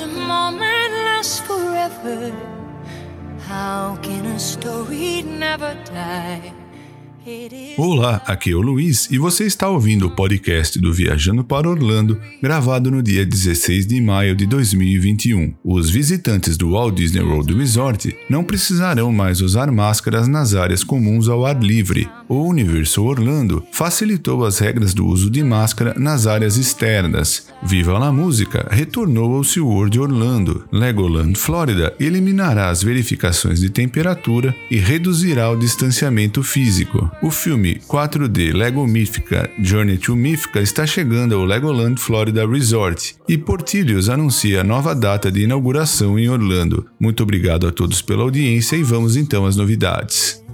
a moment last forever? How can a story never die? Olá, aqui é o Luiz e você está ouvindo o podcast do Viajando para Orlando, gravado no dia 16 de maio de 2021. Os visitantes do Walt Disney World Resort não precisarão mais usar máscaras nas áreas comuns ao ar livre. O Universo Orlando facilitou as regras do uso de máscara nas áreas externas. Viva la Música retornou ao SeaWorld Orlando. Legoland Florida eliminará as verificações de temperatura e reduzirá o distanciamento físico. O filme 4D Lego Mythica Journey to Mythica está chegando ao Legoland Florida Resort e Portilhos anuncia a nova data de inauguração em Orlando. Muito obrigado a todos pela audiência e vamos então às novidades.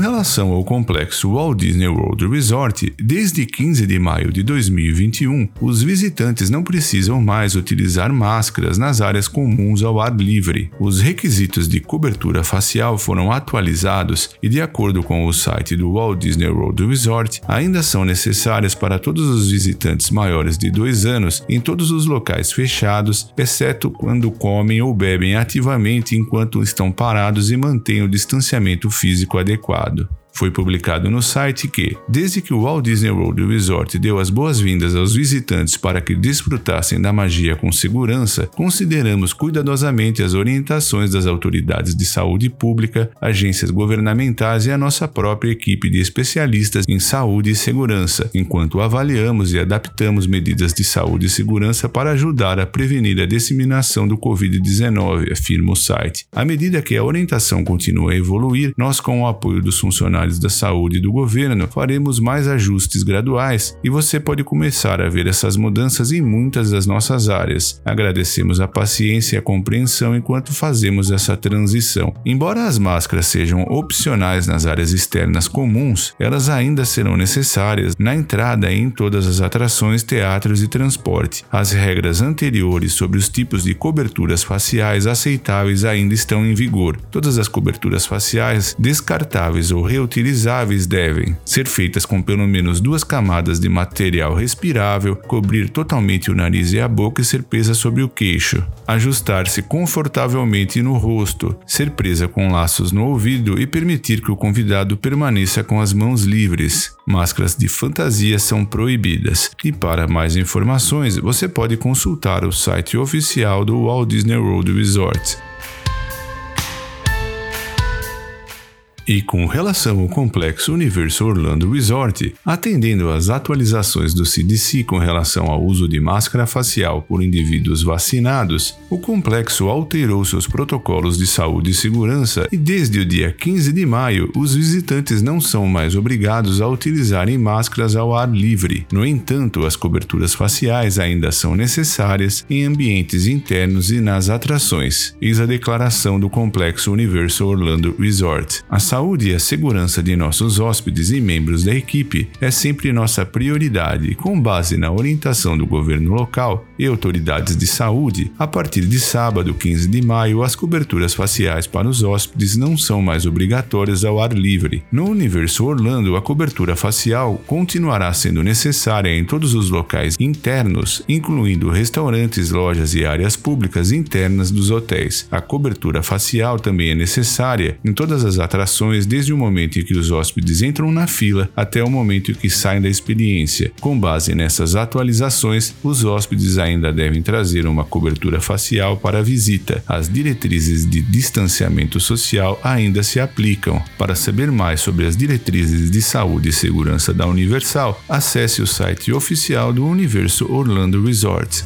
Relação ao complexo Walt Disney World Resort, desde 15 de maio de 2021, os visitantes não precisam mais utilizar máscaras nas áreas comuns ao ar livre. Os requisitos de cobertura facial foram atualizados e, de acordo com o site do Walt Disney World Resort, ainda são necessários para todos os visitantes maiores de dois anos em todos os locais fechados, exceto quando comem ou bebem ativamente enquanto estão parados e mantêm o distanciamento físico adequado. froide. Foi publicado no site que, desde que o Walt Disney World Resort deu as boas-vindas aos visitantes para que desfrutassem da magia com segurança, consideramos cuidadosamente as orientações das autoridades de saúde pública, agências governamentais e a nossa própria equipe de especialistas em saúde e segurança, enquanto avaliamos e adaptamos medidas de saúde e segurança para ajudar a prevenir a disseminação do Covid-19, afirma o site. À medida que a orientação continua a evoluir, nós, com o apoio dos funcionários da saúde e do governo, faremos mais ajustes graduais e você pode começar a ver essas mudanças em muitas das nossas áreas. Agradecemos a paciência e a compreensão enquanto fazemos essa transição. Embora as máscaras sejam opcionais nas áreas externas comuns, elas ainda serão necessárias na entrada em todas as atrações, teatros e transporte. As regras anteriores sobre os tipos de coberturas faciais aceitáveis ainda estão em vigor. Todas as coberturas faciais descartáveis ou reutilizáveis reutilizáveis devem ser feitas com pelo menos duas camadas de material respirável, cobrir totalmente o nariz e a boca e ser presa sobre o queixo, ajustar-se confortavelmente no rosto, ser presa com laços no ouvido e permitir que o convidado permaneça com as mãos livres. Máscaras de fantasia são proibidas. E para mais informações, você pode consultar o site oficial do Walt Disney World Resort E com relação ao complexo Universo Orlando Resort, atendendo às atualizações do CDC com relação ao uso de máscara facial por indivíduos vacinados, o complexo alterou seus protocolos de saúde e segurança e desde o dia 15 de maio, os visitantes não são mais obrigados a utilizarem máscaras ao ar livre. No entanto, as coberturas faciais ainda são necessárias em ambientes internos e nas atrações. Eis a declaração do complexo Universo Orlando Resort. A saúde e a segurança de nossos hóspedes e membros da equipe é sempre nossa prioridade, com base na orientação do governo local e autoridades de saúde. A partir de sábado, 15 de maio, as coberturas faciais para os hóspedes não são mais obrigatórias ao ar livre. No Universo Orlando, a cobertura facial continuará sendo necessária em todos os locais internos, incluindo restaurantes, lojas e áreas públicas internas dos hotéis. A cobertura facial também é necessária em todas as atrações desde o momento em que os hóspedes entram na fila até o momento em que saem da experiência. Com base nessas atualizações, os hóspedes ainda devem trazer uma cobertura facial para a visita. As diretrizes de distanciamento social ainda se aplicam. Para saber mais sobre as diretrizes de saúde e segurança da Universal, acesse o site oficial do Universo Orlando Resort.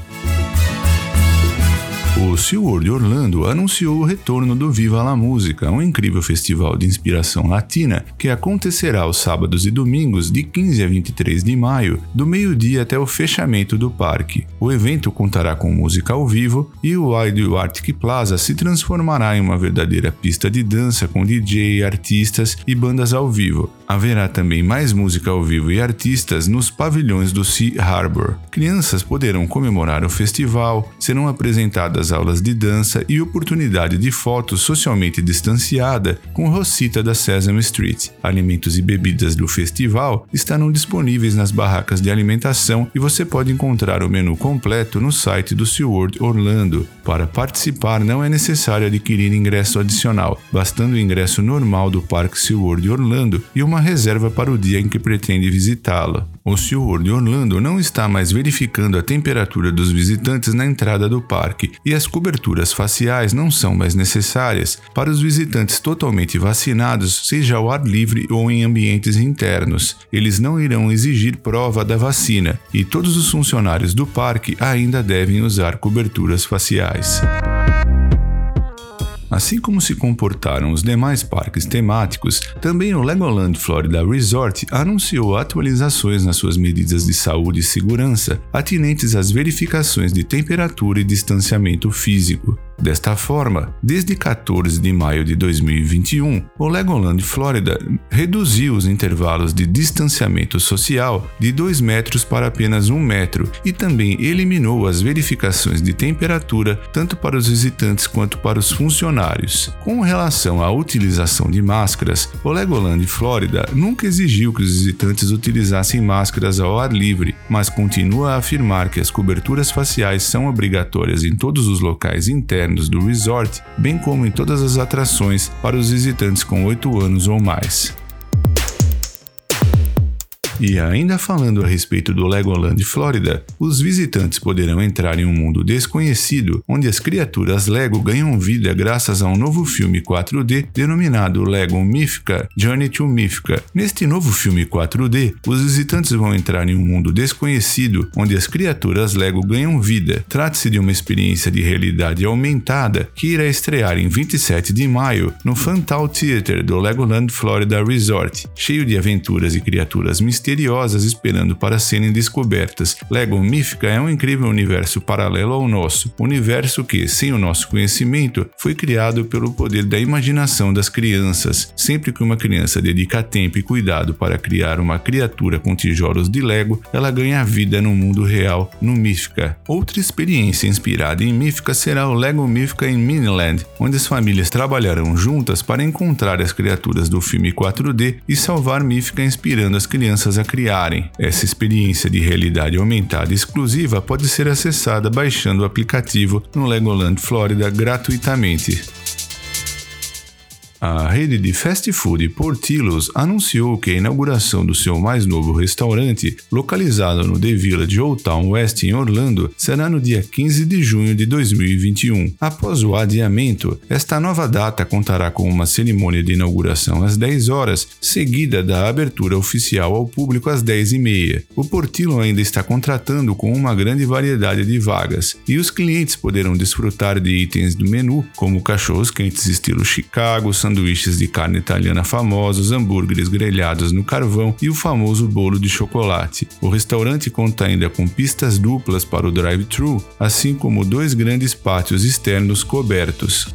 O SeaWorld Orlando anunciou o retorno do Viva la Música, um incrível festival de inspiração latina que acontecerá aos sábados e domingos de 15 a 23 de maio, do meio-dia até o fechamento do parque. O evento contará com música ao vivo e o Wide Arctic Plaza se transformará em uma verdadeira pista de dança com DJ, artistas e bandas ao vivo. Haverá também mais música ao vivo e artistas nos pavilhões do Sea Harbor. Crianças poderão comemorar o festival, serão apresentadas aulas de dança e oportunidade de fotos socialmente distanciada com Rosita da Sesame Street. Alimentos e bebidas do festival estarão disponíveis nas barracas de alimentação e você pode encontrar o menu completo no site do SeaWorld Orlando. Para participar não é necessário adquirir ingresso adicional, bastando o ingresso normal do Parque SeaWorld Orlando e uma reserva para o dia em que pretende visitá-la. O SeaWorld Orlando não está mais verificando a temperatura dos visitantes na entrada do parque e as coberturas faciais não são mais necessárias para os visitantes totalmente vacinados, seja ao ar livre ou em ambientes internos. Eles não irão exigir prova da vacina e todos os funcionários do parque ainda devem usar coberturas faciais. Assim como se comportaram os demais parques temáticos, também o Legoland Florida Resort anunciou atualizações nas suas medidas de saúde e segurança atinentes às verificações de temperatura e distanciamento físico. Desta forma, desde 14 de maio de 2021, o Legoland Florida reduziu os intervalos de distanciamento social de 2 metros para apenas 1 metro e também eliminou as verificações de temperatura tanto para os visitantes quanto para os funcionários. Com relação à utilização de máscaras, o Legoland Florida nunca exigiu que os visitantes utilizassem máscaras ao ar livre, mas continua a afirmar que as coberturas faciais são obrigatórias em todos os locais internos internos do resort, bem como em todas as atrações para os visitantes com 8 anos ou mais. E ainda falando a respeito do Legoland Florida, os visitantes poderão entrar em um mundo desconhecido onde as criaturas Lego ganham vida graças a um novo filme 4D denominado Lego Mythica Journey to Mythica. Neste novo filme 4D, os visitantes vão entrar em um mundo desconhecido onde as criaturas Lego ganham vida. Trata-se de uma experiência de realidade aumentada que irá estrear em 27 de maio no Fantal Theater do Legoland Florida Resort, cheio de aventuras e criaturas misteriosas misteriosas esperando para serem descobertas. Lego Mífica é um incrível universo paralelo ao nosso, universo que, sem o nosso conhecimento, foi criado pelo poder da imaginação das crianças. Sempre que uma criança dedica tempo e cuidado para criar uma criatura com tijolos de Lego, ela ganha vida no mundo real, no Mífica. Outra experiência inspirada em Mífica será o Lego Mífica em Miniland, onde as famílias trabalharão juntas para encontrar as criaturas do filme 4D e salvar Mífica inspirando as crianças a criarem. Essa experiência de realidade aumentada exclusiva pode ser acessada baixando o aplicativo no Legoland Florida gratuitamente. A rede de fast food Portillo's anunciou que a inauguração do seu mais novo restaurante, localizado no The Village Old Town West em Orlando, será no dia 15 de junho de 2021. Após o adiamento, esta nova data contará com uma cerimônia de inauguração às 10 horas, seguida da abertura oficial ao público às 10 e meia. O Portillo ainda está contratando com uma grande variedade de vagas, e os clientes poderão desfrutar de itens do menu, como cachorros quentes estilo Chicago, sanduíches de carne italiana famosos, hambúrgueres grelhados no carvão e o famoso bolo de chocolate. O restaurante conta ainda com pistas duplas para o drive-thru, assim como dois grandes pátios externos cobertos.